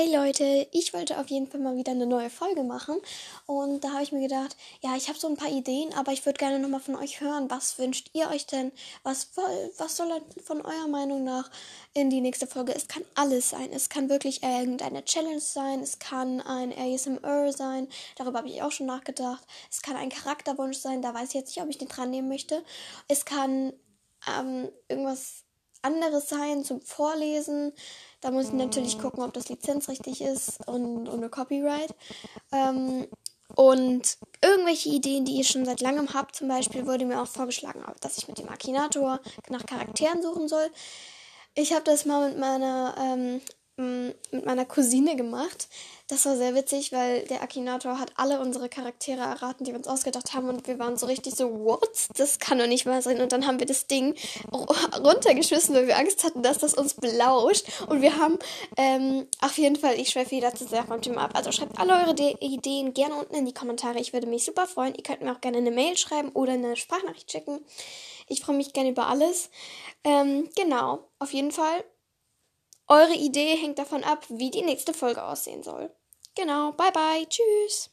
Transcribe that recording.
Hey Leute, ich wollte auf jeden Fall mal wieder eine neue Folge machen und da habe ich mir gedacht, ja, ich habe so ein paar Ideen, aber ich würde gerne nochmal von euch hören, was wünscht ihr euch denn? Was, was soll von eurer Meinung nach in die nächste Folge? Es kann alles sein. Es kann wirklich irgendeine Challenge sein, es kann ein ASMR sein, darüber habe ich auch schon nachgedacht. Es kann ein Charakterwunsch sein, da weiß ich jetzt nicht, ob ich den dran nehmen möchte. Es kann ähm, irgendwas anderes sein zum Vorlesen. Da muss ich natürlich gucken, ob das lizenzrichtig ist und ohne Copyright. Ähm, und irgendwelche Ideen, die ihr schon seit langem habt, zum Beispiel wurde mir auch vorgeschlagen, dass ich mit dem Akinator nach Charakteren suchen soll. Ich habe das mal mit meiner ähm, mit meiner Cousine gemacht. Das war sehr witzig, weil der Akinator hat alle unsere Charaktere erraten, die wir uns ausgedacht haben. Und wir waren so richtig so, what? Das kann doch nicht wahr sein. Und dann haben wir das Ding runtergeschmissen, weil wir Angst hatten, dass das uns belauscht. Und wir haben ähm, auf jeden Fall, ich schweife zu sehr vom Thema ab. Also schreibt alle eure De Ideen gerne unten in die Kommentare. Ich würde mich super freuen. Ihr könnt mir auch gerne eine Mail schreiben oder eine Sprachnachricht schicken. Ich freue mich gerne über alles. Ähm, genau, auf jeden Fall eure Idee hängt davon ab, wie die nächste Folge aussehen soll. Genau, bye bye, tschüss.